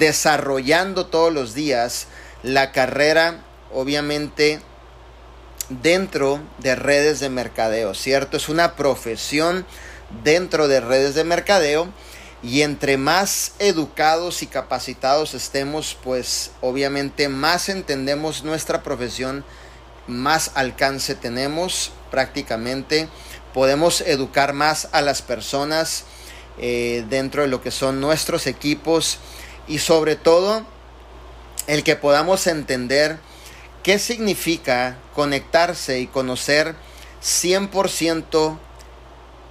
desarrollando todos los días la carrera, obviamente, dentro de redes de mercadeo, ¿cierto? Es una profesión dentro de redes de mercadeo y entre más educados y capacitados estemos, pues obviamente más entendemos nuestra profesión, más alcance tenemos prácticamente, podemos educar más a las personas eh, dentro de lo que son nuestros equipos y sobre todo el que podamos entender qué significa conectarse y conocer 100%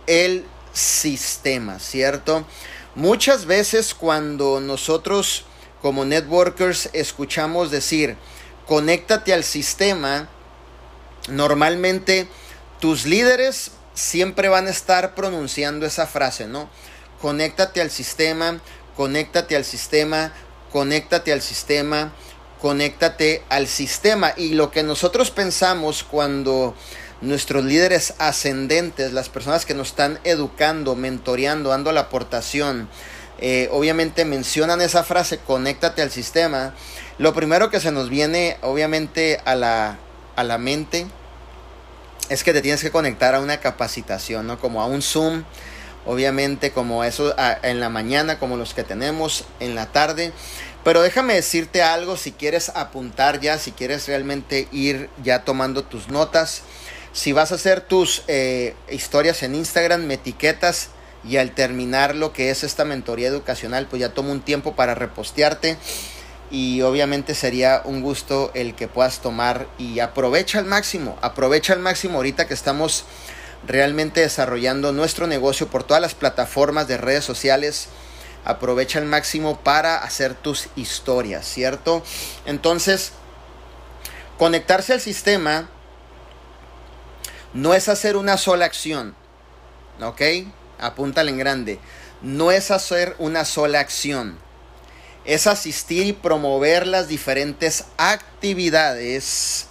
el sistema, ¿cierto? Muchas veces cuando nosotros como networkers escuchamos decir, conéctate al sistema, normalmente tus líderes siempre van a estar pronunciando esa frase, ¿no? Conéctate al sistema, conéctate al sistema, conéctate al sistema, conéctate al sistema. Y lo que nosotros pensamos cuando nuestros líderes ascendentes, las personas que nos están educando, mentoreando, dando la aportación, eh, obviamente mencionan esa frase, conéctate al sistema, lo primero que se nos viene obviamente a la, a la mente es que te tienes que conectar a una capacitación, ¿no? Como a un Zoom, obviamente como eso en la mañana, como los que tenemos en la tarde. Pero déjame decirte algo, si quieres apuntar ya, si quieres realmente ir ya tomando tus notas. Si vas a hacer tus eh, historias en Instagram, me etiquetas y al terminar lo que es esta mentoría educacional, pues ya tomo un tiempo para repostearte y obviamente sería un gusto el que puedas tomar y aprovecha al máximo, aprovecha al máximo ahorita que estamos realmente desarrollando nuestro negocio por todas las plataformas de redes sociales. Aprovecha al máximo para hacer tus historias, ¿cierto? Entonces, conectarse al sistema no es hacer una sola acción, ¿ok? Apúntale en grande. No es hacer una sola acción. Es asistir y promover las diferentes actividades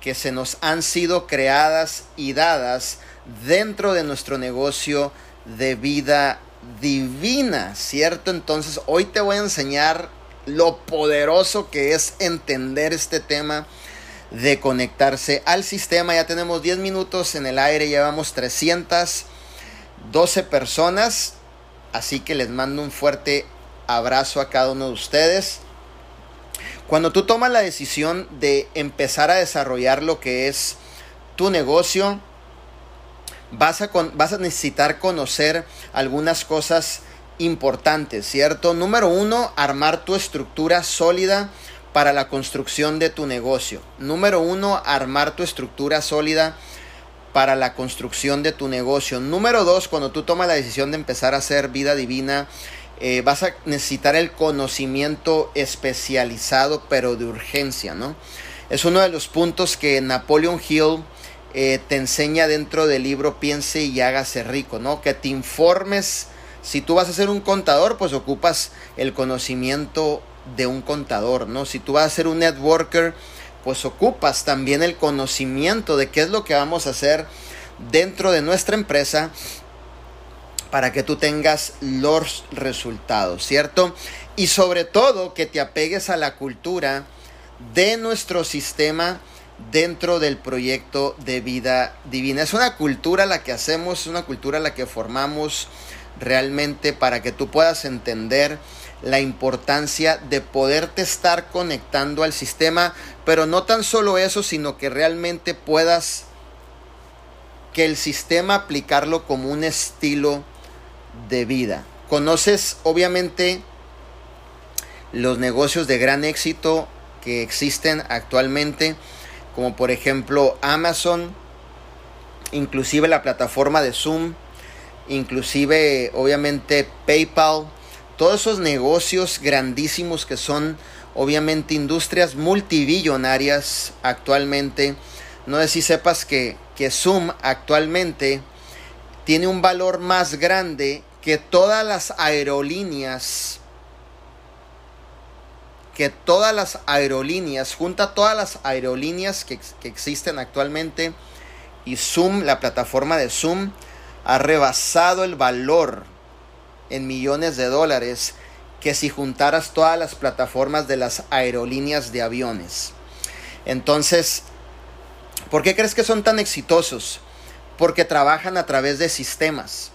que se nos han sido creadas y dadas dentro de nuestro negocio de vida divina, ¿cierto? Entonces hoy te voy a enseñar lo poderoso que es entender este tema de conectarse al sistema. Ya tenemos 10 minutos en el aire, llevamos 312 personas. Así que les mando un fuerte abrazo a cada uno de ustedes. Cuando tú tomas la decisión de empezar a desarrollar lo que es tu negocio, vas a, vas a necesitar conocer algunas cosas importantes, ¿cierto? Número uno, armar tu estructura sólida para la construcción de tu negocio. Número uno, armar tu estructura sólida para la construcción de tu negocio. Número dos, cuando tú tomas la decisión de empezar a hacer vida divina, eh, vas a necesitar el conocimiento especializado, pero de urgencia, ¿no? Es uno de los puntos que Napoleon Hill eh, te enseña dentro del libro Piense y hágase rico, ¿no? Que te informes. Si tú vas a ser un contador, pues ocupas el conocimiento de un contador, ¿no? Si tú vas a ser un networker, pues ocupas también el conocimiento de qué es lo que vamos a hacer dentro de nuestra empresa para que tú tengas los resultados, ¿cierto? Y sobre todo que te apegues a la cultura de nuestro sistema dentro del proyecto de vida divina. Es una cultura la que hacemos, es una cultura la que formamos realmente para que tú puedas entender la importancia de poderte estar conectando al sistema, pero no tan solo eso, sino que realmente puedas que el sistema aplicarlo como un estilo de vida. Conoces obviamente los negocios de gran éxito que existen actualmente, como por ejemplo Amazon, inclusive la plataforma de Zoom, inclusive obviamente PayPal, todos esos negocios grandísimos que son obviamente industrias multibillonarias actualmente. No sé si sepas que, que Zoom actualmente tiene un valor más grande que todas las aerolíneas que todas las aerolíneas, junta todas las aerolíneas que, que, existen actualmente y Zoom, la plataforma de Zoom, ha rebasado el valor en millones de dólares que si juntaras todas las plataformas de las aerolíneas de aviones. Entonces, ¿por qué crees que son tan exitosos? Porque trabajan a través de sistemas.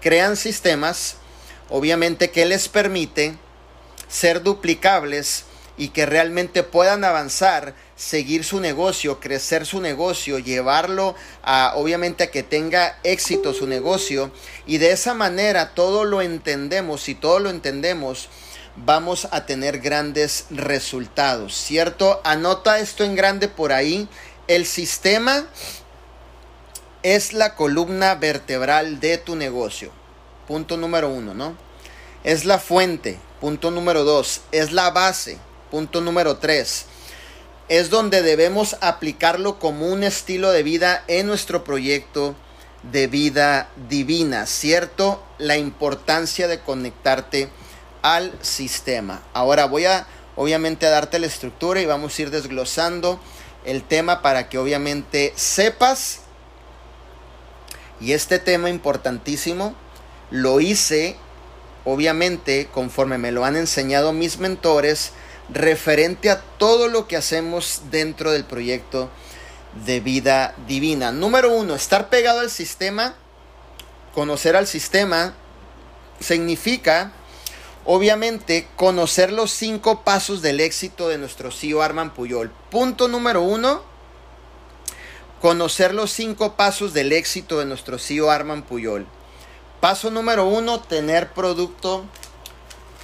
Crean sistemas, obviamente, que les permite ser duplicables y que realmente puedan avanzar, seguir su negocio, crecer su negocio, llevarlo a obviamente a que tenga éxito su negocio y de esa manera todo lo entendemos y todo lo entendemos vamos a tener grandes resultados, ¿cierto? Anota esto en grande por ahí. El sistema es la columna vertebral de tu negocio. Punto número uno, ¿no? Es la fuente. Punto número dos. Es la base. Punto número 3. Es donde debemos aplicarlo como un estilo de vida en nuestro proyecto de vida divina, ¿cierto? La importancia de conectarte al sistema. Ahora voy a obviamente a darte la estructura y vamos a ir desglosando el tema para que obviamente sepas. Y este tema importantísimo lo hice obviamente conforme me lo han enseñado mis mentores referente a todo lo que hacemos dentro del proyecto de vida divina. Número uno, estar pegado al sistema, conocer al sistema, significa, obviamente, conocer los cinco pasos del éxito de nuestro CEO Arman Puyol. Punto número uno, conocer los cinco pasos del éxito de nuestro CEO Arman Puyol. Paso número uno, tener producto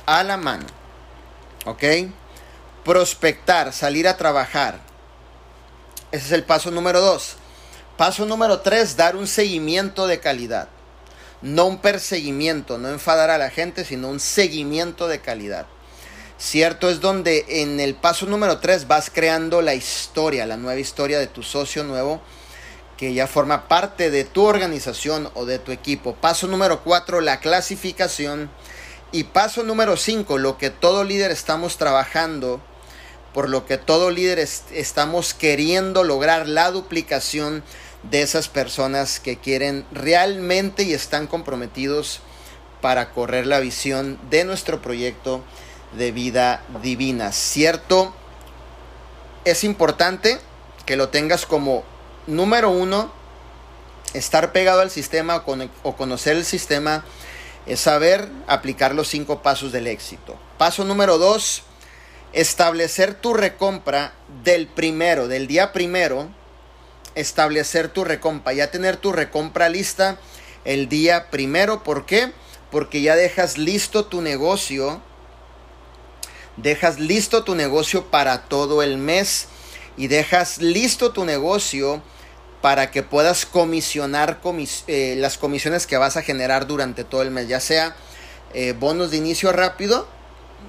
a la mano. ¿Ok? Prospectar, salir a trabajar. Ese es el paso número dos. Paso número tres, dar un seguimiento de calidad. No un perseguimiento, no enfadar a la gente, sino un seguimiento de calidad. Cierto es donde en el paso número tres vas creando la historia, la nueva historia de tu socio nuevo que ya forma parte de tu organización o de tu equipo. Paso número cuatro, la clasificación. Y paso número cinco, lo que todo líder estamos trabajando por lo que todo líder estamos queriendo lograr la duplicación de esas personas que quieren realmente y están comprometidos para correr la visión de nuestro proyecto de vida divina. ¿Cierto? Es importante que lo tengas como número uno, estar pegado al sistema o conocer el sistema es saber aplicar los cinco pasos del éxito. Paso número dos, establecer tu recompra del primero, del día primero, establecer tu recompra, ya tener tu recompra lista el día primero. ¿Por qué? Porque ya dejas listo tu negocio, dejas listo tu negocio para todo el mes y dejas listo tu negocio para que puedas comisionar eh, las comisiones que vas a generar durante todo el mes, ya sea eh, bonos de inicio rápido,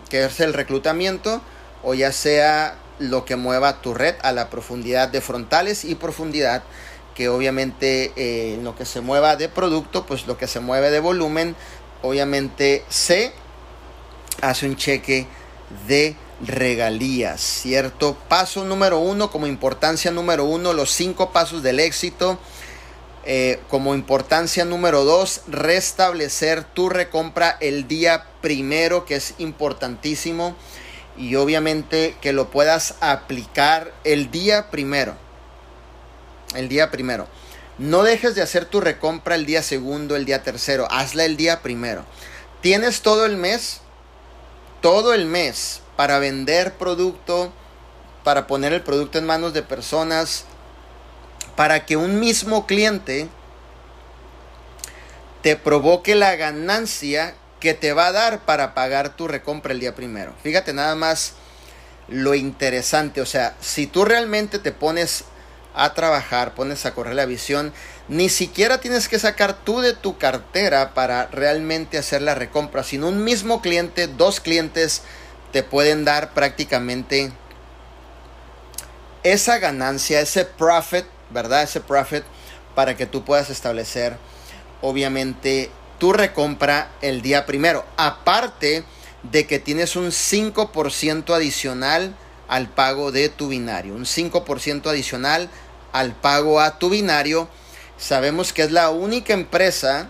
que es el reclutamiento, o ya sea lo que mueva tu red a la profundidad de frontales y profundidad que obviamente eh, lo que se mueva de producto pues lo que se mueve de volumen obviamente se hace un cheque de regalías cierto paso número uno como importancia número uno los cinco pasos del éxito eh, como importancia número dos restablecer tu recompra el día primero que es importantísimo y obviamente que lo puedas aplicar el día primero. El día primero. No dejes de hacer tu recompra el día segundo, el día tercero. Hazla el día primero. Tienes todo el mes, todo el mes para vender producto, para poner el producto en manos de personas, para que un mismo cliente te provoque la ganancia que te va a dar para pagar tu recompra el día primero. Fíjate nada más lo interesante, o sea, si tú realmente te pones a trabajar, pones a correr la visión, ni siquiera tienes que sacar tú de tu cartera para realmente hacer la recompra, sino un mismo cliente, dos clientes te pueden dar prácticamente esa ganancia, ese profit, ¿verdad? Ese profit para que tú puedas establecer obviamente tu recompra el día primero. Aparte de que tienes un 5% adicional al pago de tu binario. Un 5% adicional al pago a tu binario. Sabemos que es la única empresa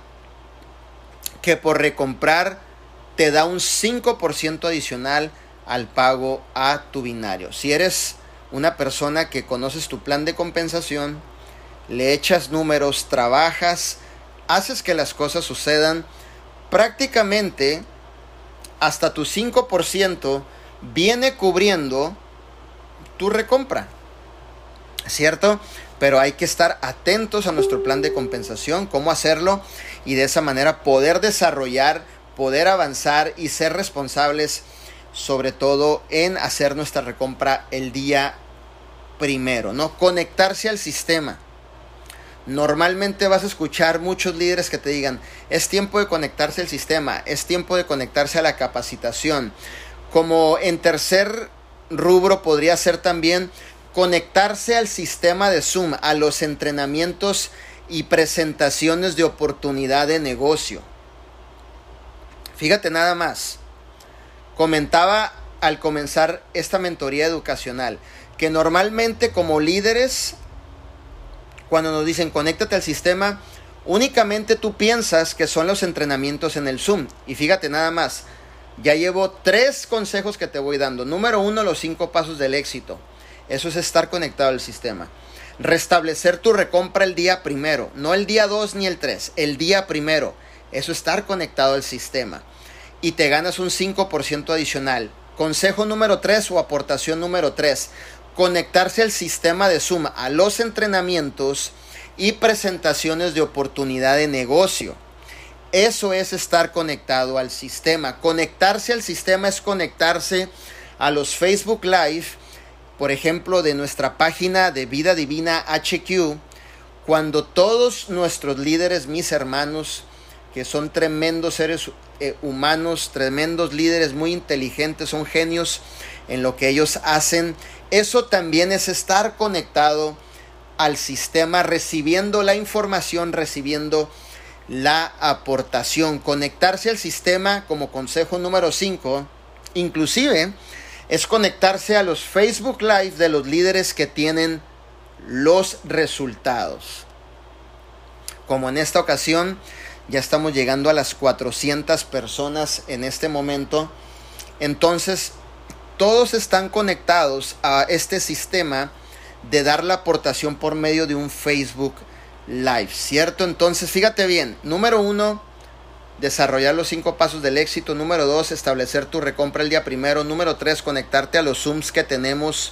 que por recomprar te da un 5% adicional al pago a tu binario. Si eres una persona que conoces tu plan de compensación, le echas números, trabajas, haces que las cosas sucedan, prácticamente hasta tu 5% viene cubriendo tu recompra. ¿Cierto? Pero hay que estar atentos a nuestro plan de compensación, cómo hacerlo y de esa manera poder desarrollar, poder avanzar y ser responsables sobre todo en hacer nuestra recompra el día primero, ¿no? Conectarse al sistema. Normalmente vas a escuchar muchos líderes que te digan, es tiempo de conectarse al sistema, es tiempo de conectarse a la capacitación. Como en tercer rubro podría ser también conectarse al sistema de Zoom, a los entrenamientos y presentaciones de oportunidad de negocio. Fíjate nada más. Comentaba al comenzar esta mentoría educacional que normalmente como líderes, cuando nos dicen conéctate al sistema, únicamente tú piensas que son los entrenamientos en el Zoom. Y fíjate nada más, ya llevo tres consejos que te voy dando. Número uno, los cinco pasos del éxito. Eso es estar conectado al sistema. Restablecer tu recompra el día primero, no el día dos ni el tres, el día primero. Eso es estar conectado al sistema y te ganas un 5% adicional. Consejo número 3 o aportación número 3. Conectarse al sistema de Zoom, a los entrenamientos y presentaciones de oportunidad de negocio. Eso es estar conectado al sistema. Conectarse al sistema es conectarse a los Facebook Live, por ejemplo, de nuestra página de Vida Divina HQ, cuando todos nuestros líderes, mis hermanos, que son tremendos seres eh, humanos, tremendos líderes, muy inteligentes, son genios en lo que ellos hacen. Eso también es estar conectado al sistema, recibiendo la información, recibiendo la aportación. Conectarse al sistema como consejo número 5, inclusive, es conectarse a los Facebook Live de los líderes que tienen los resultados. Como en esta ocasión, ya estamos llegando a las 400 personas en este momento. Entonces, todos están conectados a este sistema de dar la aportación por medio de un Facebook Live, ¿cierto? Entonces, fíjate bien, número uno, desarrollar los cinco pasos del éxito. Número dos, establecer tu recompra el día primero. Número tres, conectarte a los Zooms que tenemos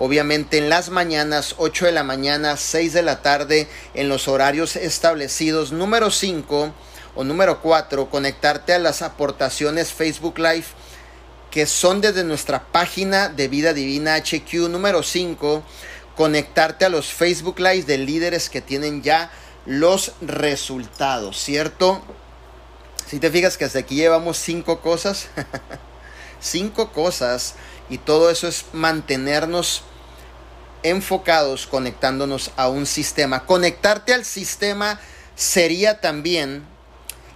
obviamente en las mañanas, 8 de la mañana, 6 de la tarde, en los horarios establecidos. Número 5 o número 4, conectarte a las aportaciones Facebook Live que son desde nuestra página de Vida Divina HQ. Número 5, conectarte a los Facebook Live de líderes que tienen ya los resultados, ¿cierto? Si te fijas que hasta aquí llevamos cinco cosas, cinco cosas, y todo eso es mantenernos enfocados conectándonos a un sistema. Conectarte al sistema sería también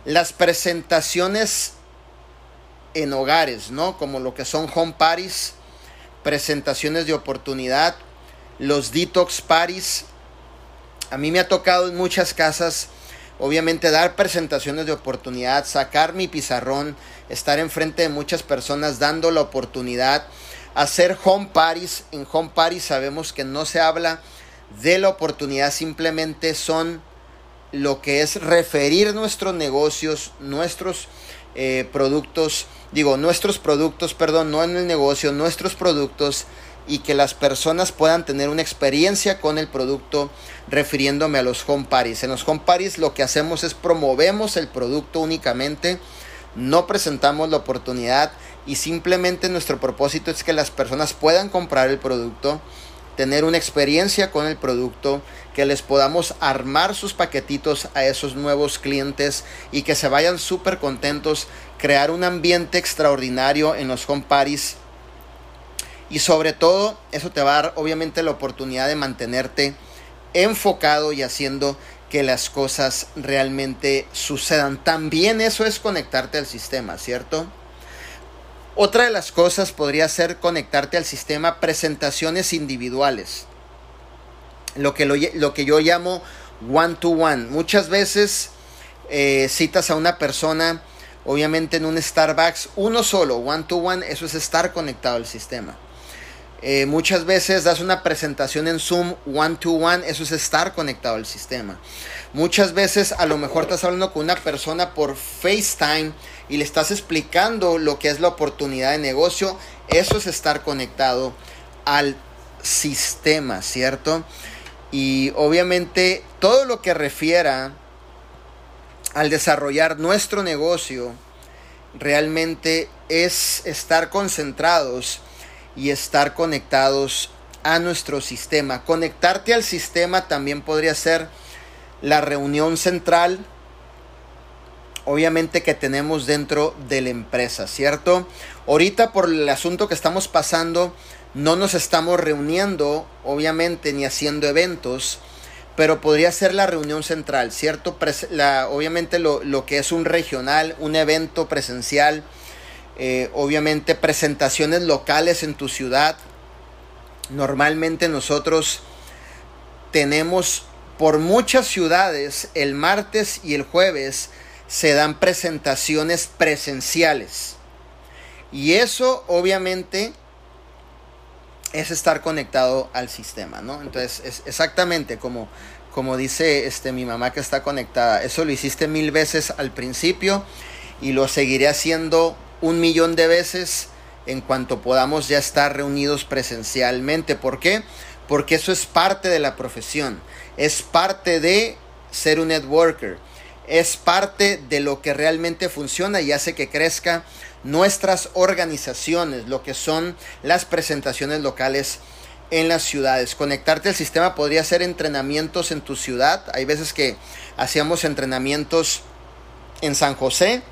las presentaciones en hogares, ¿no? Como lo que son home parties, presentaciones de oportunidad, los detox parties. A mí me ha tocado en muchas casas, obviamente, dar presentaciones de oportunidad, sacar mi pizarrón, estar enfrente de muchas personas dando la oportunidad hacer home parties. En home parties sabemos que no se habla de la oportunidad, simplemente son lo que es referir nuestros negocios, nuestros eh, productos, digo, nuestros productos, perdón, no en el negocio, nuestros productos y que las personas puedan tener una experiencia con el producto refiriéndome a los home parties. En los home parties lo que hacemos es promovemos el producto únicamente, no presentamos la oportunidad y simplemente nuestro propósito es que las personas puedan comprar el producto, tener una experiencia con el producto, que les podamos armar sus paquetitos a esos nuevos clientes y que se vayan súper contentos, crear un ambiente extraordinario en los home parties y sobre todo eso te va a dar obviamente la oportunidad de mantenerte enfocado y haciendo que las cosas realmente sucedan. También eso es conectarte al sistema, ¿cierto? Otra de las cosas podría ser conectarte al sistema presentaciones individuales. Lo que, lo, que yo llamo one to one. Muchas veces eh, citas a una persona obviamente en un Starbucks, uno solo, one to one, eso es estar conectado al sistema. Eh, muchas veces das una presentación en Zoom one to one, eso es estar conectado al sistema. Muchas veces a lo mejor estás hablando con una persona por FaceTime y le estás explicando lo que es la oportunidad de negocio, eso es estar conectado al sistema, ¿cierto? Y obviamente todo lo que refiera al desarrollar nuestro negocio realmente es estar concentrados y estar conectados a nuestro sistema. Conectarte al sistema también podría ser la reunión central, obviamente que tenemos dentro de la empresa, ¿cierto? Ahorita por el asunto que estamos pasando, no nos estamos reuniendo, obviamente, ni haciendo eventos, pero podría ser la reunión central, ¿cierto? La, obviamente lo, lo, que es un regional, un evento presencial, eh, obviamente presentaciones locales en tu ciudad. Normalmente nosotros tenemos por muchas ciudades el martes y el jueves se dan presentaciones presenciales. Y eso obviamente es estar conectado al sistema, ¿no? Entonces, es exactamente como, como dice este, mi mamá que está conectada. Eso lo hiciste mil veces al principio y lo seguiré haciendo un millón de veces en cuanto podamos ya estar reunidos presencialmente. ¿Por qué? Porque eso es parte de la profesión, es parte de ser un networker, es parte de lo que realmente funciona y hace que crezca nuestras organizaciones, lo que son las presentaciones locales en las ciudades. Conectarte al sistema podría ser entrenamientos en tu ciudad. Hay veces que hacíamos entrenamientos en San José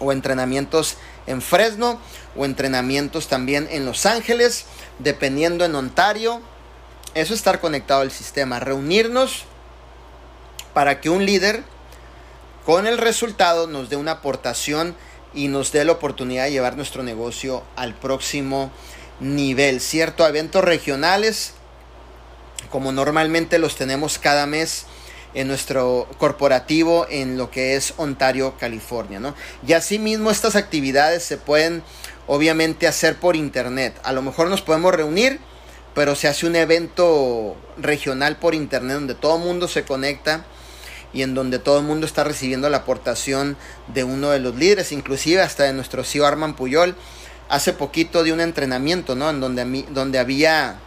o entrenamientos en Fresno o entrenamientos también en Los Ángeles, dependiendo en Ontario. Eso es estar conectado al sistema, reunirnos para que un líder con el resultado nos dé una aportación y nos dé la oportunidad de llevar nuestro negocio al próximo nivel, ¿cierto? Eventos regionales, como normalmente los tenemos cada mes en nuestro corporativo en lo que es Ontario, California, ¿no? Y asimismo estas actividades se pueden obviamente hacer por internet. A lo mejor nos podemos reunir, pero se hace un evento regional por internet donde todo el mundo se conecta y en donde todo el mundo está recibiendo la aportación de uno de los líderes, inclusive hasta de nuestro CEO Arman Puyol. Hace poquito de un entrenamiento, ¿no? En donde, donde había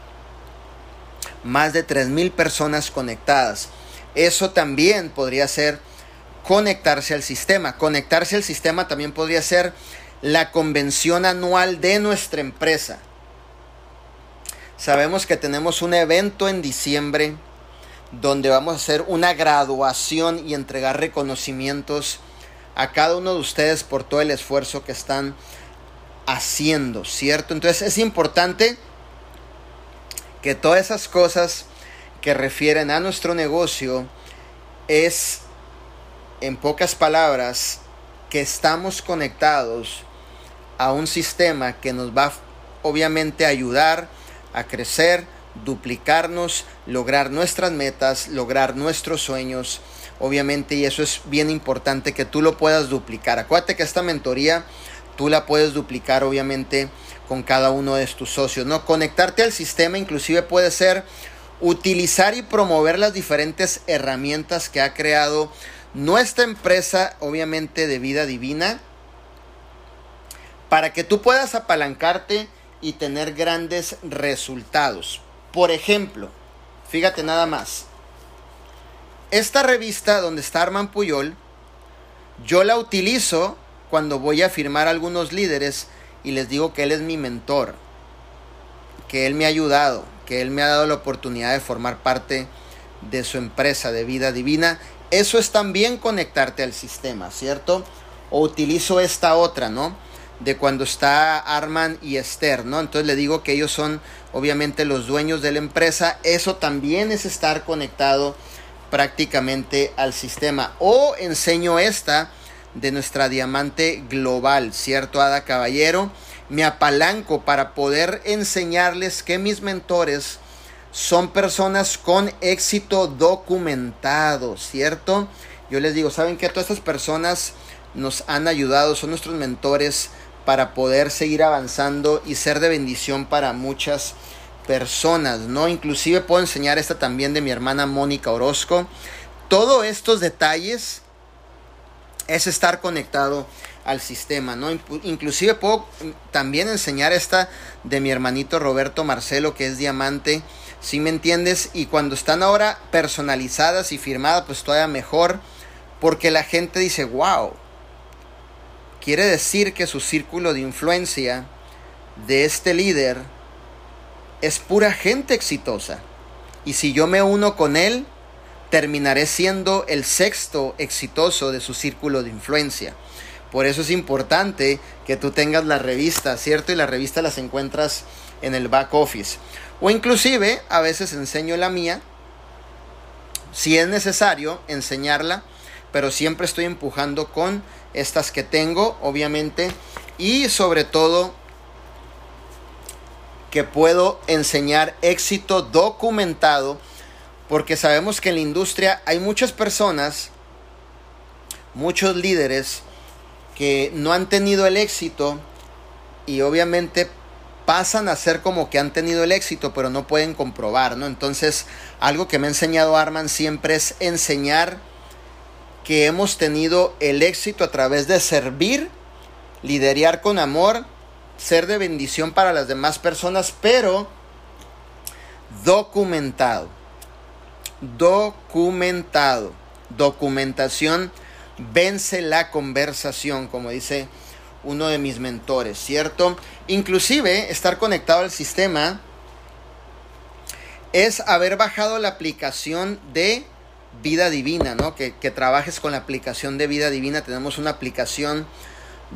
más de 3.000 personas conectadas. Eso también podría ser conectarse al sistema. Conectarse al sistema también podría ser la convención anual de nuestra empresa. Sabemos que tenemos un evento en diciembre donde vamos a hacer una graduación y entregar reconocimientos a cada uno de ustedes por todo el esfuerzo que están haciendo, ¿cierto? Entonces es importante que todas esas cosas que refieren a nuestro negocio es, en pocas palabras, que estamos conectados a un sistema que nos va obviamente a ayudar a crecer, duplicarnos, lograr nuestras metas, lograr nuestros sueños, obviamente, y eso es bien importante que tú lo puedas duplicar. Acuérdate que esta mentoría tú la puedes duplicar, obviamente, con cada uno de tus socios, ¿no? Conectarte al sistema inclusive puede ser utilizar y promover las diferentes herramientas que ha creado nuestra empresa, obviamente, de vida divina, para que tú puedas apalancarte y tener grandes resultados. Por ejemplo, fíjate nada más. Esta revista donde está Arman Puyol, yo la utilizo cuando voy a firmar a algunos líderes y les digo que él es mi mentor, que él me ha ayudado, que él me ha dado la oportunidad de formar parte de su empresa de vida divina. Eso es también conectarte al sistema, ¿cierto? O utilizo esta otra, ¿no? de cuando está Arman y Esther, ¿no? Entonces le digo que ellos son obviamente los dueños de la empresa. Eso también es estar conectado prácticamente al sistema. O enseño esta de nuestra diamante global, ¿cierto, Ada Caballero? Me apalanco para poder enseñarles que mis mentores son personas con éxito documentado, ¿cierto? Yo les digo, ¿saben que Todas estas personas nos han ayudado, son nuestros mentores para poder seguir avanzando y ser de bendición para muchas personas, ¿no? Inclusive puedo enseñar esta también de mi hermana Mónica Orozco. Todos estos detalles es estar conectado al sistema, ¿no? Inclusive puedo también enseñar esta de mi hermanito Roberto Marcelo, que es diamante, si me entiendes, y cuando están ahora personalizadas y firmadas, pues todavía mejor, porque la gente dice, wow, quiere decir que su círculo de influencia de este líder es pura gente exitosa. Y si yo me uno con él, terminaré siendo el sexto exitoso de su círculo de influencia. Por eso es importante que tú tengas la revista, ¿cierto? Y la revista las encuentras en el back office. O inclusive a veces enseño la mía, si es necesario enseñarla, pero siempre estoy empujando con estas que tengo, obviamente, y sobre todo que puedo enseñar éxito documentado, porque sabemos que en la industria hay muchas personas, muchos líderes, que no han tenido el éxito y obviamente pasan a ser como que han tenido el éxito, pero no pueden comprobar, ¿no? Entonces, algo que me ha enseñado Arman siempre es enseñar que hemos tenido el éxito a través de servir, liderar con amor, ser de bendición para las demás personas, pero documentado. Documentado. Documentación vence la conversación, como dice uno de mis mentores, ¿cierto? Inclusive estar conectado al sistema es haber bajado la aplicación de vida divina, ¿no? Que, que, trabajes con la aplicación de vida divina. Tenemos una aplicación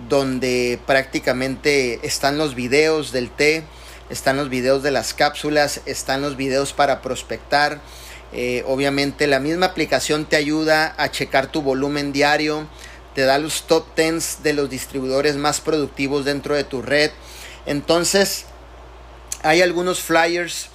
donde prácticamente están los videos del té, están los videos de las cápsulas, están los videos para prospectar, eh, obviamente la misma aplicación te ayuda a checar tu volumen diario, te da los top 10 de los distribuidores más productivos dentro de tu red. Entonces, hay algunos flyers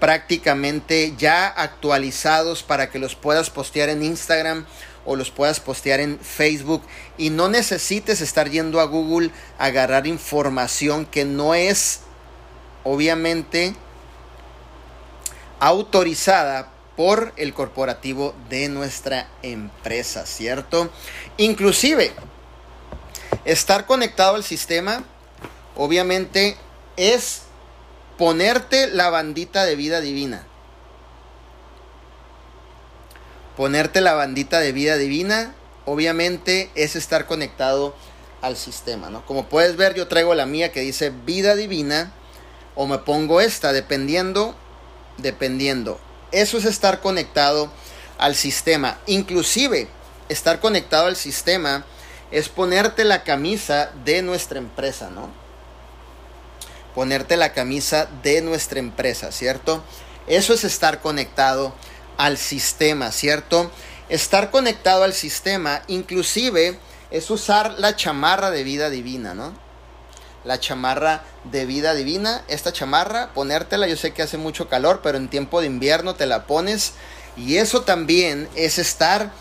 prácticamente ya actualizados para que los puedas postear en Instagram o los puedas postear en Facebook y no necesites estar yendo a Google a agarrar información que no es obviamente autorizada por el corporativo de nuestra empresa, ¿cierto? Inclusive, estar conectado al sistema, obviamente, es ponerte la bandita de vida divina. Ponerte la bandita de vida divina, obviamente, es estar conectado al sistema, ¿no? Como puedes ver, yo traigo la mía que dice vida divina, o me pongo esta, dependiendo, dependiendo eso es estar conectado al sistema. Inclusive, estar conectado al sistema es ponerte la camisa de nuestra empresa, ¿no? Ponerte la camisa de nuestra empresa, ¿cierto? Eso es estar conectado al sistema, ¿cierto? Estar conectado al sistema, inclusive, es usar la chamarra de vida divina, ¿no? La chamarra de vida divina. Esta chamarra, ponértela, yo sé que hace mucho calor, pero en tiempo de invierno te la pones. Y eso también es estar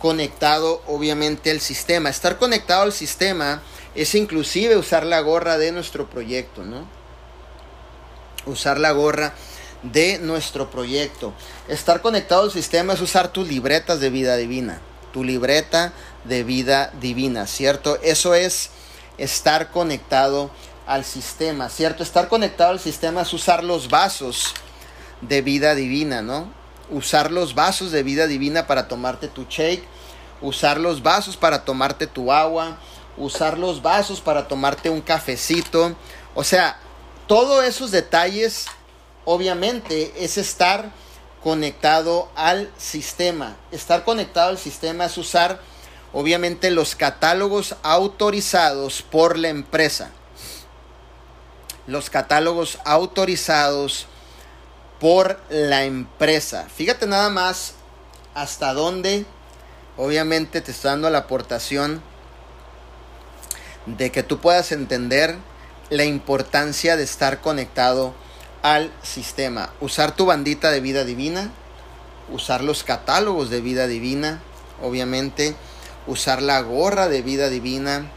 conectado, obviamente, al sistema. Estar conectado al sistema es inclusive usar la gorra de nuestro proyecto, ¿no? Usar la gorra de nuestro proyecto. Estar conectado al sistema es usar tus libretas de vida divina. Tu libreta de vida divina, ¿cierto? Eso es estar conectado al sistema, ¿cierto? Estar conectado al sistema es usar los vasos de vida divina, ¿no? Usar los vasos de vida divina para tomarte tu shake, usar los vasos para tomarte tu agua, usar los vasos para tomarte un cafecito. O sea, todos esos detalles, obviamente, es estar conectado al sistema. Estar conectado al sistema es usar obviamente los catálogos autorizados por la empresa. Los catálogos autorizados por la empresa. Fíjate nada más hasta dónde, obviamente te está dando la aportación de que tú puedas entender la importancia de estar conectado al sistema. Usar tu bandita de vida divina, usar los catálogos de vida divina, obviamente usar la gorra de vida divina,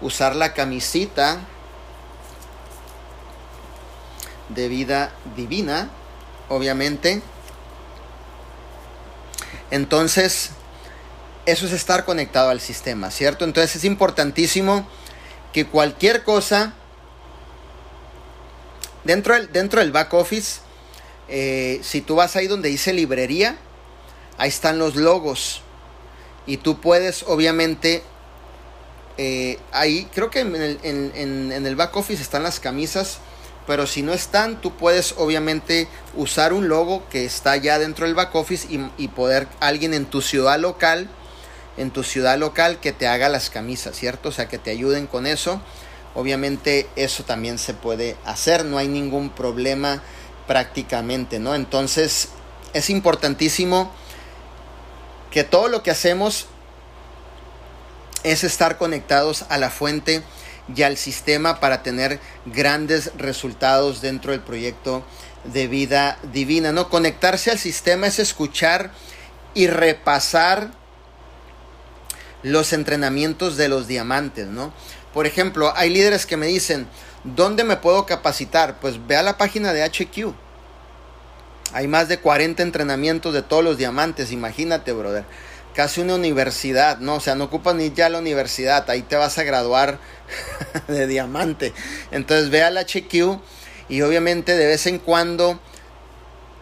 usar la camisita de vida divina, obviamente. Entonces, eso es estar conectado al sistema, ¿cierto? Entonces es importantísimo que cualquier cosa dentro del, dentro del back office, eh, si tú vas ahí donde dice librería, ahí están los logos. Y tú puedes, obviamente, eh, ahí creo que en el, en el back office están las camisas pero si no están, tú puedes obviamente usar un logo que está ya dentro del back office y, poder alguien en tu ciudad local, en tu ciudad local que te haga las camisas, ¿cierto? O sea, que te ayuden con eso. Obviamente eso también se puede hacer, no hay ningún problema prácticamente, ¿no? Entonces es importantísimo que todo lo que hacemos es estar conectados a la fuente y al sistema para tener grandes resultados dentro del proyecto de vida divina. No, conectarse al sistema es escuchar y repasar los entrenamientos de los diamantes, ¿no? Por ejemplo, hay líderes que me dicen, ¿dónde me puedo capacitar? Pues ve a la página de HQ. Hay más de 40 entrenamientos de todos los diamantes, imagínate, brother casi una universidad, ¿no? O sea, no ocupas ni ya la universidad, ahí te vas a graduar de diamante. Entonces ve al HQ y obviamente de vez en cuando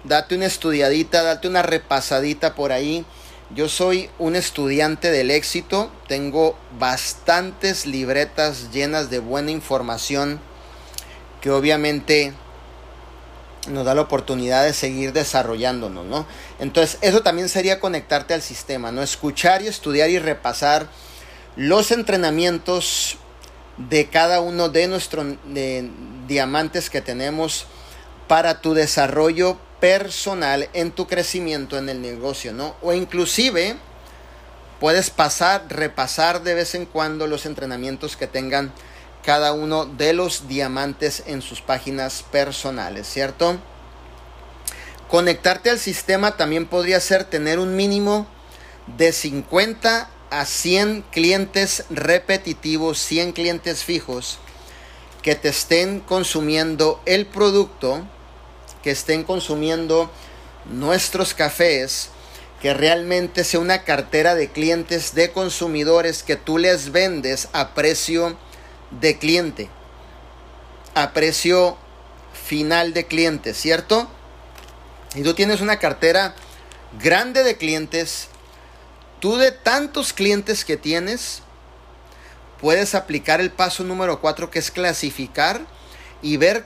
date una estudiadita, date una repasadita por ahí. Yo soy un estudiante del éxito, tengo bastantes libretas llenas de buena información que obviamente nos da la oportunidad de seguir desarrollándonos, ¿no? Entonces, eso también sería conectarte al sistema, ¿no? Escuchar y estudiar y repasar los entrenamientos de cada uno de nuestros diamantes que tenemos para tu desarrollo personal en tu crecimiento en el negocio, ¿no? O inclusive puedes pasar, repasar de vez en cuando los entrenamientos que tengan cada uno de los diamantes en sus páginas personales, ¿cierto? Conectarte al sistema también podría ser tener un mínimo de 50 a 100 clientes repetitivos, 100 clientes fijos que te estén consumiendo el producto, que estén consumiendo nuestros cafés, que realmente sea una cartera de clientes, de consumidores que tú les vendes a precio de cliente, a precio final de cliente, ¿cierto? Y tú tienes una cartera grande de clientes, tú de tantos clientes que tienes, puedes aplicar el paso número 4 que es clasificar y ver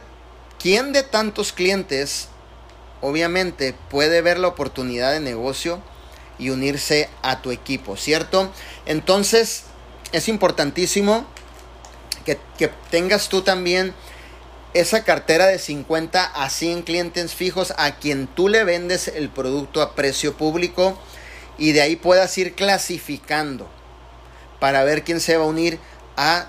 quién de tantos clientes obviamente puede ver la oportunidad de negocio y unirse a tu equipo, ¿cierto? Entonces es importantísimo que, tengas tú también esa cartera de 50 a 100 clientes fijos a quien tú le vendes el producto a precio público y de ahí puedas ir clasificando para ver quién se va a unir a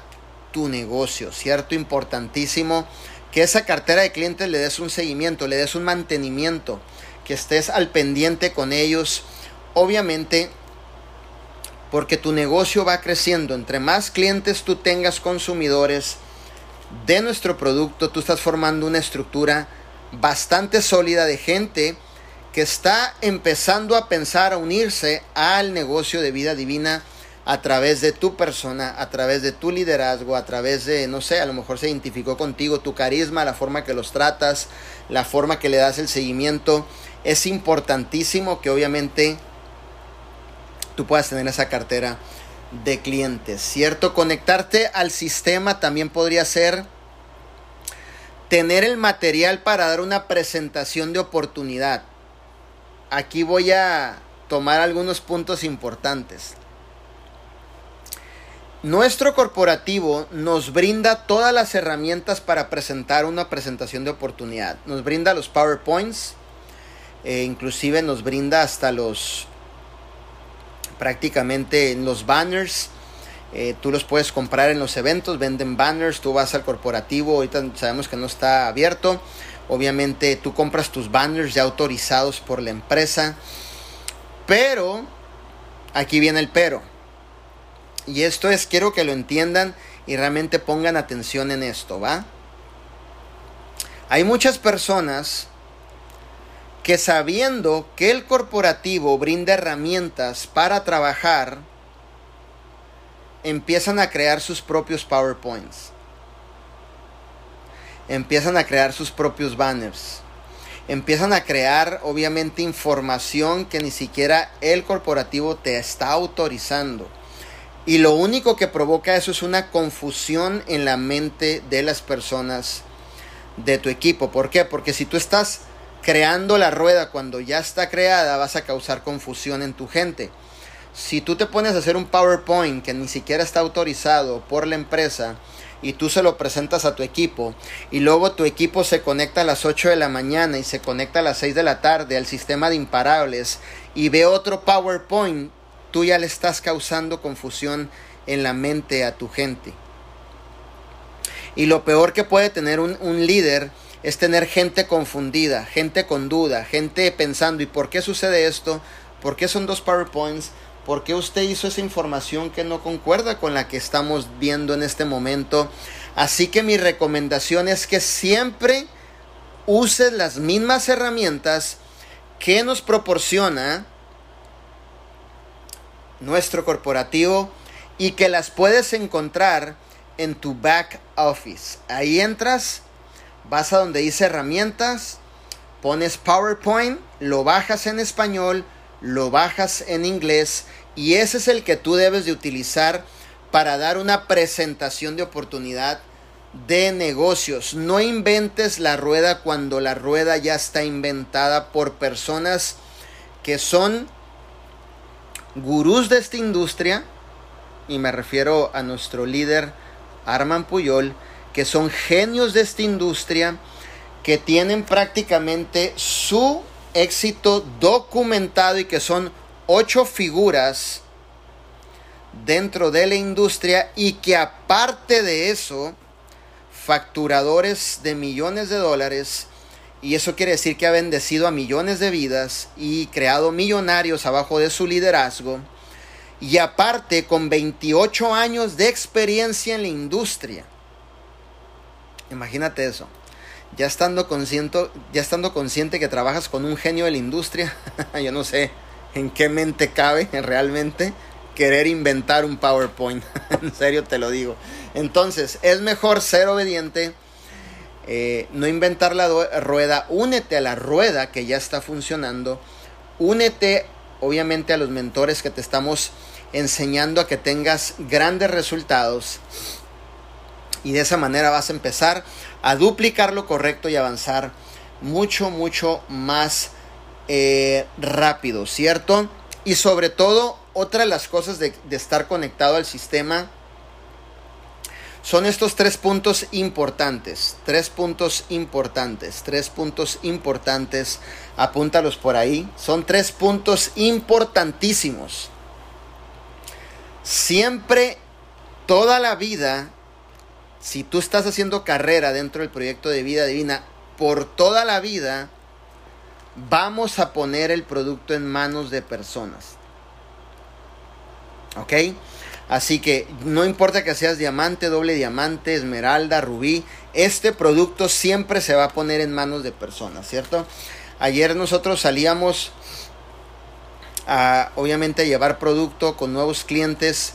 tu negocio, ¿cierto? Importantísimo que esa cartera de clientes le des un seguimiento, le des un mantenimiento, que estés al pendiente con ellos. Obviamente porque tu negocio va creciendo. Entre más clientes tú tengas consumidores de nuestro producto, tú estás formando una estructura bastante sólida de gente que está empezando a pensar a unirse al negocio de vida divina a través de tu persona, a través de tu liderazgo, a través de, no sé, a lo mejor se identificó contigo, tu carisma, la forma que los tratas, la forma que le das el seguimiento. Es importantísimo que obviamente tú puedas tener esa cartera de clientes, ¿cierto? Conectarte al sistema también podría ser tener el material para dar una presentación de oportunidad. Aquí voy a tomar algunos puntos importantes. Nuestro corporativo nos brinda todas las herramientas para presentar una presentación de oportunidad. Nos brinda los PowerPoints, e inclusive nos brinda hasta los prácticamente en los banners. Eh, tú los puedes comprar en los eventos, venden banners, tú vas al corporativo, ahorita sabemos que no está abierto. Obviamente tú compras tus banners ya autorizados por la empresa. Pero, aquí viene el pero. Y esto es, quiero que lo entiendan y realmente pongan atención en esto, ¿va? Hay muchas personas que sabiendo que el corporativo brinda herramientas para trabajar, empiezan a crear sus propios PowerPoints. Empiezan a crear sus propios banners. Empiezan a crear, obviamente, información que ni siquiera el corporativo te está autorizando. Y lo único que provoca eso es una confusión en la mente de las personas de tu equipo. ¿Por qué? Porque si tú estás creando la rueda cuando ya está creada, vas a causar confusión en tu gente. Si tú te pones a hacer un PowerPoint que ni siquiera está autorizado por la empresa y tú se lo presentas a tu equipo y luego tu equipo se conecta a las 8 de la mañana y se conecta a las 6 de la tarde al sistema de imparables y ve otro PowerPoint, tú ya le estás causando confusión en la mente a tu gente. Y lo peor que puede tener un, un líder es tener gente confundida, gente con duda, gente pensando, ¿y por qué sucede esto? ¿Por qué son dos PowerPoints? ¿Por qué usted hizo esa información que no concuerda con la que estamos viendo en este momento? Así que mi recomendación es que siempre uses las mismas herramientas que nos proporciona nuestro corporativo y que las puedes encontrar en tu back office. Ahí entras, vas a donde dice herramientas, pones PowerPoint, lo bajas en español, lo bajas en inglés y ese es el que tú debes de utilizar para dar una presentación de oportunidad de negocios. No inventes la rueda cuando la rueda ya está inventada por personas que son gurús de esta industria, y me refiero a nuestro líder Arman Puyol, que son genios de esta industria, que tienen prácticamente su éxito documentado y que son ocho figuras dentro de la industria y que aparte de eso, facturadores de millones de dólares, y eso quiere decir que ha bendecido a millones de vidas y creado millonarios abajo de su liderazgo, y aparte con 28 años de experiencia en la industria. Imagínate eso ya estando consciente, ya estando consciente que trabajas con un genio de la industria, yo no sé en qué mente cabe realmente querer inventar un PowerPoint. en serio te lo digo. Entonces, es mejor ser obediente, eh, no inventar la rueda, únete a la rueda que ya está funcionando, únete obviamente a los mentores que te estamos enseñando a que tengas grandes resultados y de esa manera vas a empezar a duplicar lo correcto y avanzar mucho, mucho más eh, rápido, ¿cierto? Y sobre todo, otra de las cosas de, de estar conectado al sistema son estos tres puntos importantes, tres puntos importantes, tres puntos importantes, apúntalos por ahí, son tres puntos importantísimos. Siempre, toda la vida, si tú estás haciendo carrera dentro del proyecto de vida divina por toda la vida, vamos a poner el producto en manos de personas. ¿Ok? Así que no importa que seas diamante, doble diamante, esmeralda, rubí, este producto siempre se va a poner en manos de personas, ¿cierto? Ayer nosotros salíamos a, obviamente, a llevar producto con nuevos clientes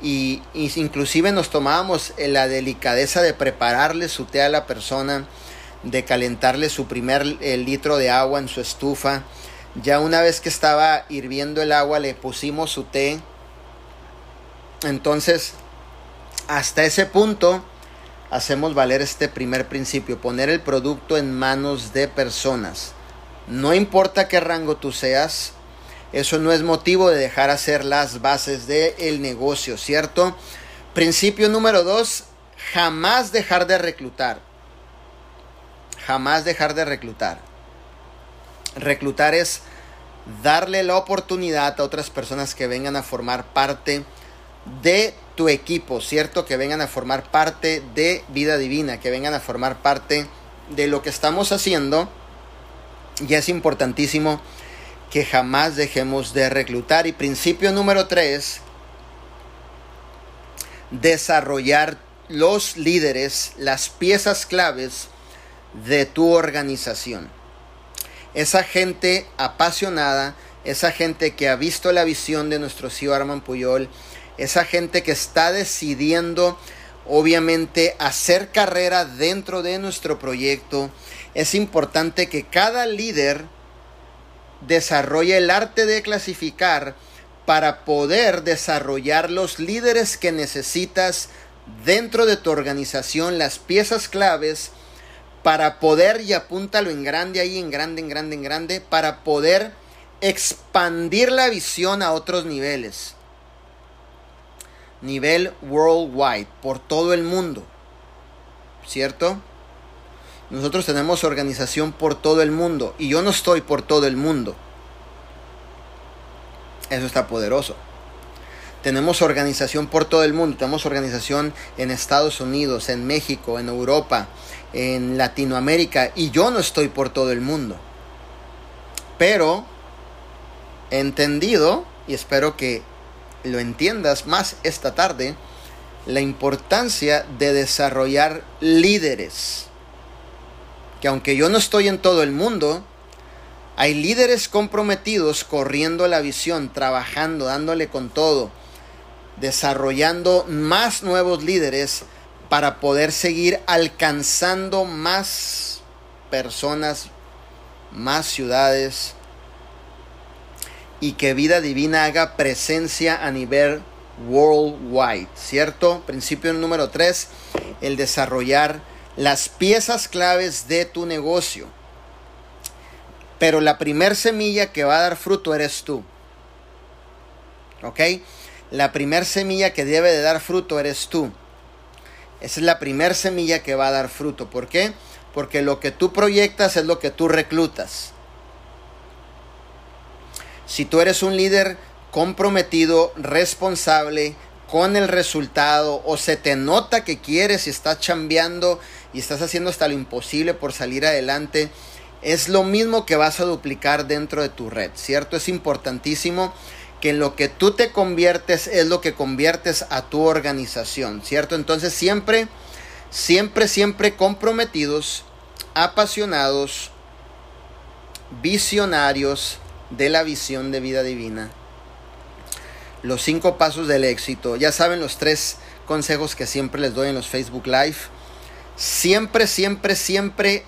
y, inclusive nos tomábamos la delicadeza de prepararle su té a la persona, de calentarle su primer litro de agua en su estufa. Ya una vez que estaba hirviendo el agua le pusimos su té. Entonces, hasta ese punto hacemos valer este primer principio, poner el producto en manos de personas. No importa qué rango tú seas, eso no es motivo de dejar hacer las bases del negocio, ¿cierto? Principio número dos, jamás dejar de reclutar. Jamás dejar de reclutar. Reclutar es darle la oportunidad a otras personas que vengan a formar parte de tu equipo, ¿cierto? Que vengan a formar parte de vida divina, que vengan a formar parte de lo que estamos haciendo. Y es importantísimo que jamás dejemos de reclutar. Y principio número tres, desarrollar los líderes, las piezas claves de tu organización. Esa gente apasionada, esa gente que ha visto la visión de nuestro CEO Arman Puyol, esa gente que está decidiendo obviamente hacer carrera dentro de nuestro proyecto, es importante que cada líder desarrolle el arte de clasificar para poder desarrollar los líderes que necesitas dentro de tu organización, las piezas claves para poder, y apúntalo en grande ahí, en grande, en grande, en grande, para poder expandir la visión a otros niveles. Nivel worldwide, por todo el mundo. ¿Cierto? Nosotros tenemos organización por todo el mundo y yo no estoy por todo el mundo. Eso está poderoso. Tenemos organización por todo el mundo. Tenemos organización en Estados Unidos, en México, en Europa, en Latinoamérica. Y yo no estoy por todo el mundo. Pero he entendido, y espero que lo entiendas más esta tarde, la importancia de desarrollar líderes que aunque yo no estoy en todo el mundo, hay líderes comprometidos corriendo la visión, trabajando, dándole con todo, desarrollando más nuevos líderes para poder seguir alcanzando más personas, más ciudades y que vida divina haga presencia a nivel worldwide, ¿cierto? Principio número 3, el desarrollar las piezas claves de tu negocio. Pero la primer semilla que va a dar fruto eres tú. ¿Ok? La primer semilla que debe de dar fruto eres tú. Esa es la primer semilla que va a dar fruto. ¿Por qué? Porque lo que tú proyectas es lo que tú reclutas. Si tú eres un líder comprometido, responsable, con el resultado, o se te nota que quieres y estás chambeando y estás haciendo hasta lo imposible por salir adelante, es lo mismo que vas a duplicar dentro de tu red, ¿cierto? Es importantísimo que en lo que tú te conviertes es lo que conviertes a tu organización, ¿cierto? Entonces siempre, siempre, siempre comprometidos, apasionados, visionarios de la visión de vida divina. Los cinco pasos del éxito. Ya saben los tres consejos que siempre les doy en los Facebook Live siempre, siempre, siempre,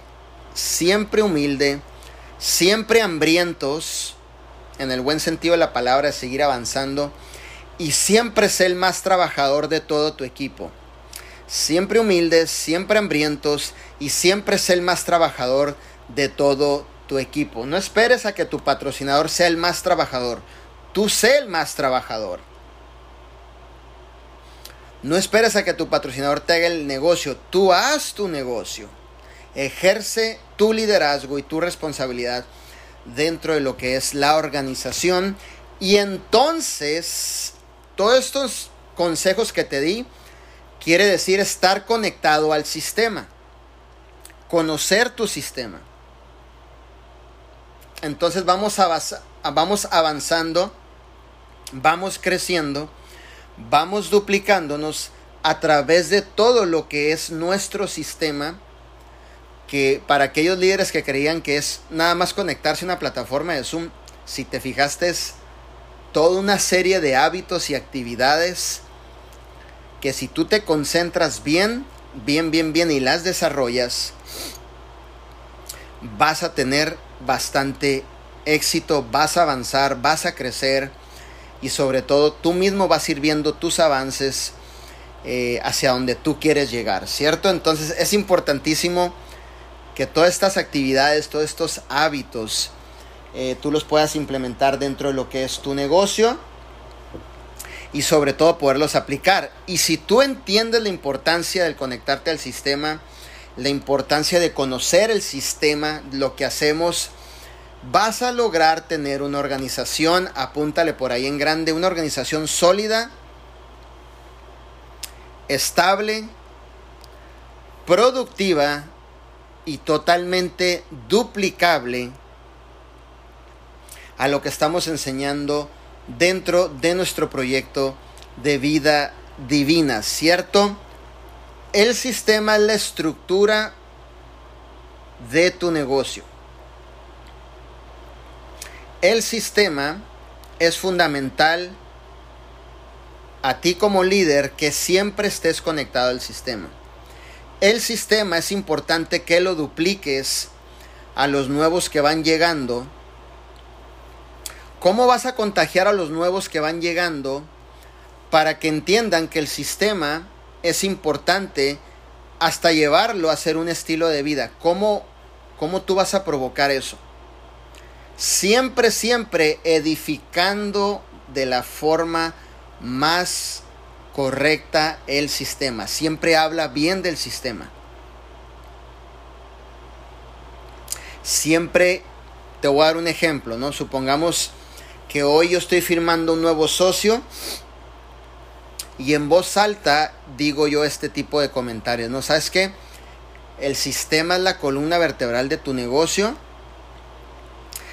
siempre humilde, siempre hambrientos, en el buen sentido de la palabra, de seguir avanzando, y siempre ser el más trabajador de todo tu equipo. Siempre humildes, siempre hambrientos y siempre ser el más trabajador de todo tu equipo. No esperes a que tu patrocinador sea el más trabajador. Tú sé el más trabajador. No esperes a que tu patrocinador te haga el negocio, tú haz tu negocio. Ejerce tu liderazgo y tu responsabilidad dentro de lo que es la organización. Y entonces, todos estos consejos que te di, quiere decir estar conectado al sistema, conocer tu sistema. Entonces vamos, vamos avanzando, vamos creciendo vamos duplicándonos a través de todo lo que es nuestro sistema, que para aquellos líderes que creían que es nada más conectarse a una plataforma de Zoom, si te fijaste es toda una serie de hábitos y actividades que si tú te concentras bien, bien, bien, bien y las desarrollas, vas a tener bastante éxito, vas a avanzar, vas a crecer y sobre todo tú mismo vas a ir viendo tus avances eh, hacia donde tú quieres llegar, ¿cierto? Entonces es importantísimo que todas estas actividades, todos estos hábitos, eh, tú los puedas implementar dentro de lo que es tu negocio y sobre todo poderlos aplicar. Y si tú entiendes la importancia del conectarte al sistema, la importancia de conocer el sistema, lo que hacemos, vas a lograr tener una organización, apúntale por ahí en grande, una organización sólida, estable, productiva y totalmente duplicable a lo que estamos enseñando dentro de nuestro proyecto de vida divina, ¿cierto? El sistema es la estructura de tu negocio. El sistema es fundamental a ti como líder que siempre estés conectado al sistema. El sistema es importante que lo dupliques a los nuevos que van llegando. ¿Cómo vas a contagiar a los nuevos que van llegando para que entiendan que el sistema es importante hasta llevarlo a ser un estilo de vida? ¿Cómo, cómo tú vas a provocar eso? Siempre, siempre edificando de la forma más correcta el sistema. Siempre habla bien del sistema. Siempre te voy a dar un ejemplo, ¿no? Supongamos que hoy yo estoy firmando un nuevo socio y en voz alta digo yo este tipo de comentarios, ¿no? ¿Sabes qué? El sistema es la columna vertebral de tu negocio.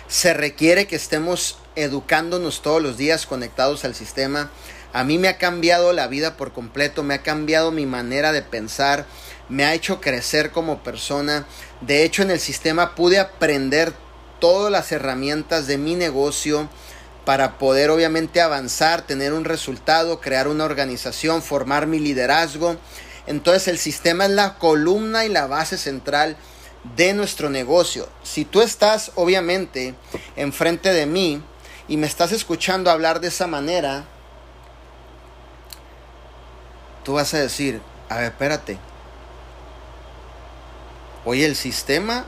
Se requiere que estemos educándonos todos los días conectados al sistema a mí me ha cambiado la vida por completo, me ha cambiado mi manera de pensar, me ha hecho crecer como persona. De hecho, en el sistema pude aprender todas las herramientas de mi negocio para poder obviamente avanzar, tener un resultado, crear una organización, formar mi liderazgo. Entonces el sistema es la columna y la base central de nuestro negocio. Si tú estás obviamente enfrente de mí y me estás escuchando hablar de esa manera, tú vas a decir, a ver, espérate. Oye, el sistema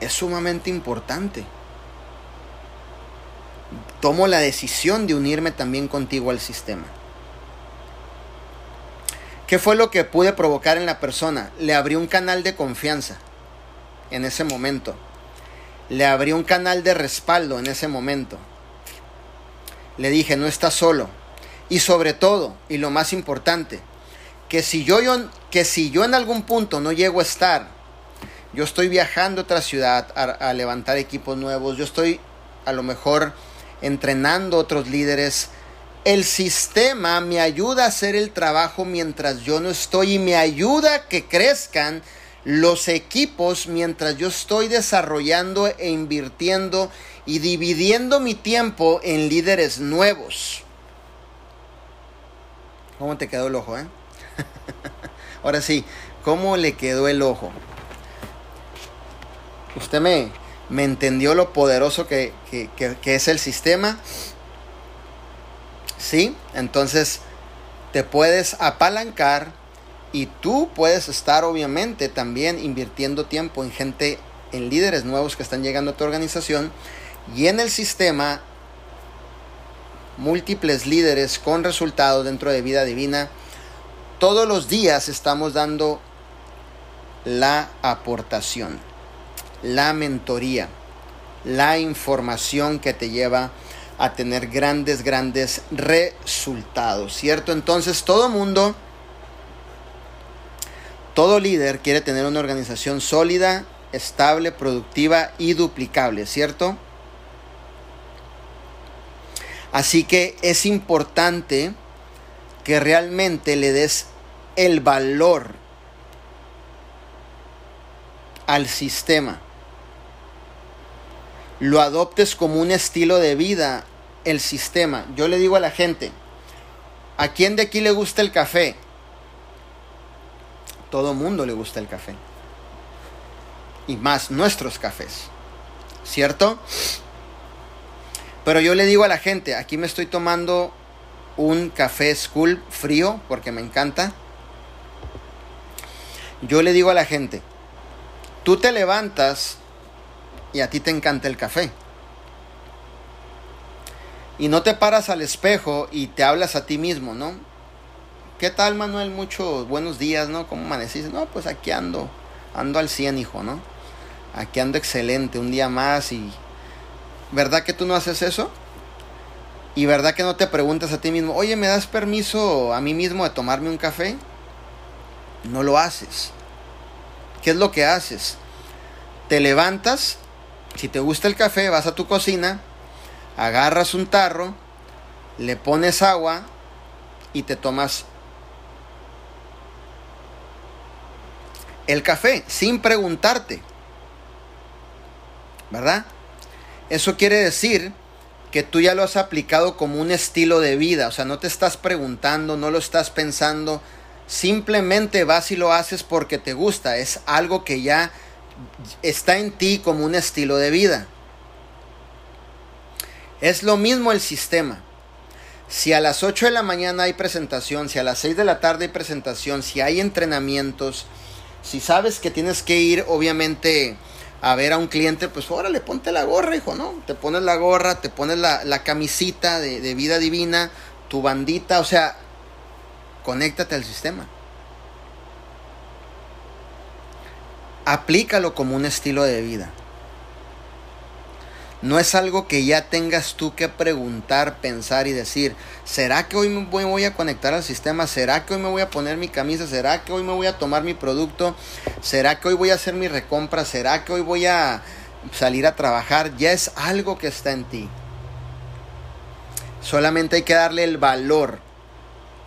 es sumamente importante. Tomo la decisión de unirme también contigo al sistema. ¿Qué fue lo que pude provocar en la persona? Le abrí un canal de confianza en ese momento. Le abrí un canal de respaldo en ese momento. Le dije, no estás solo. Y sobre todo, y lo más importante, que si yo, que si yo en algún punto no llego a estar, yo estoy viajando a otra ciudad a, a levantar equipos nuevos, yo estoy a lo mejor entrenando otros líderes, el sistema me ayuda a hacer el trabajo mientras yo no estoy y me ayuda a que crezcan los equipos mientras yo estoy desarrollando e invirtiendo y dividiendo mi tiempo en líderes nuevos. ¿Cómo te quedó el ojo, eh? Ahora sí, ¿cómo le quedó el ojo? Usted me, me entendió lo poderoso que, que es el sistema. ¿Sí? Entonces te puedes apalancar y tú puedes estar obviamente también invirtiendo tiempo en gente, en líderes nuevos que están llegando a tu organización y en el sistema múltiples líderes con resultados dentro de vida divina todos los días estamos dando la aportación, la mentoría, la información que te lleva a tener grandes, grandes resultados, ¿cierto? Entonces todo mundo, todo líder quiere tener una organización sólida, estable, productiva y duplicable, ¿cierto? Así que es importante que realmente le des el valor al sistema. Lo adoptes como un estilo de vida, el sistema. Yo le digo a la gente, ¿a quién de aquí le gusta el café? Todo mundo le gusta el café. Y más nuestros cafés. ¿Cierto? Pero yo le digo a la gente, aquí me estoy tomando un café school frío porque me encanta. Yo le digo a la gente, tú te levantas y a ti te encanta el café. Y no te paras al espejo y te hablas a ti mismo, ¿no? ¿Qué tal, Manuel? Muchos buenos días, ¿no? ¿Cómo amaneciste? No, pues aquí ando, ando al 100, hijo, ¿no? Aquí ando excelente, un día más y... ¿Verdad que tú no haces eso? Y verdad que no te preguntas a ti mismo, oye, ¿me das permiso a mí mismo de tomarme un café? No lo haces. ¿Qué es lo que haces? Te levantas, si te gusta el café, vas a tu cocina, agarras un tarro, le pones agua y te tomas el café sin preguntarte. ¿Verdad? Eso quiere decir que tú ya lo has aplicado como un estilo de vida, o sea, no te estás preguntando, no lo estás pensando, simplemente vas y lo haces porque te gusta, es algo que ya está en ti como un estilo de vida. Es lo mismo el sistema. Si a las 8 de la mañana hay presentación, si a las 6 de la tarde hay presentación, si hay entrenamientos, si sabes que tienes que ir, obviamente, a ver a un cliente, pues órale, ponte la gorra, hijo, ¿no? Te pones la gorra, te pones la, camisita de, de vida divina, tu bandita, o sea, conéctate al sistema. Aplícalo como un estilo de vida. No es algo que ya tengas tú que preguntar, pensar y decir, ¿será que hoy me voy a conectar al sistema? ¿Será que hoy me voy a poner mi camisa? ¿Será que hoy me voy a tomar mi producto? ¿Será que hoy voy a hacer mi recompra? ¿Será que hoy voy a salir a trabajar? Ya es algo que está en ti. Solamente hay que darle el valor,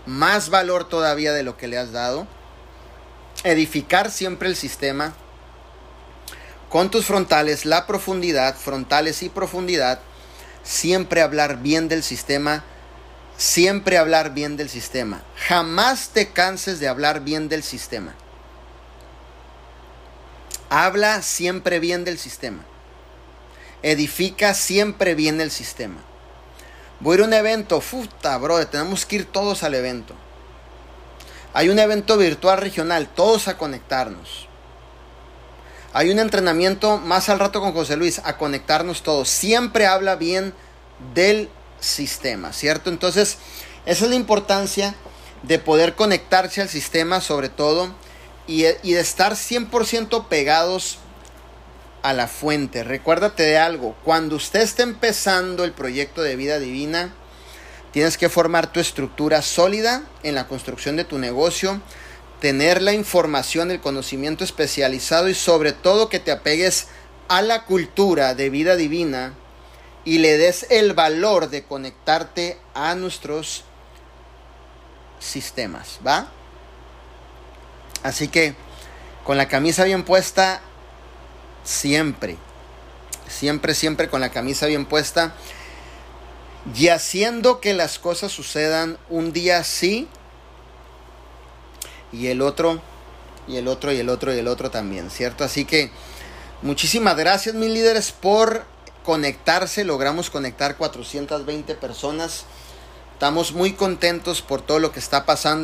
más valor todavía de lo que le has dado. Edificar siempre el sistema con tus frontales, la profundidad, frontales y profundidad, siempre hablar bien del sistema, siempre hablar bien del sistema. Jamás te canses de hablar bien del sistema. Habla siempre bien del sistema. Edifica siempre bien el sistema. Voy a ir a un evento, puta, bro, tenemos que ir todos al evento. Hay un evento virtual regional, todos a conectarnos. Hay un entrenamiento más al rato con José Luis, a conectarnos todos. Siempre habla bien del sistema, ¿cierto? Entonces, esa es la importancia de poder conectarse al sistema sobre todo y, de estar 100% pegados a la fuente. Recuérdate de algo, cuando usted esté empezando el proyecto de vida divina, tienes que formar tu estructura sólida en la construcción de tu negocio, tener la información, el conocimiento especializado y sobre todo que te apegues a la cultura de vida divina y le des el valor de conectarte a nuestros sistemas, ¿va? Así que con la camisa bien puesta, siempre, siempre, siempre con la camisa bien puesta y haciendo que las cosas sucedan un día sí y el otro, y el otro, y el otro, y el otro también, ¿cierto? Así que muchísimas gracias, mis líderes, por conectarse. Logramos conectar 420 personas. Estamos muy contentos por todo lo que está pasando.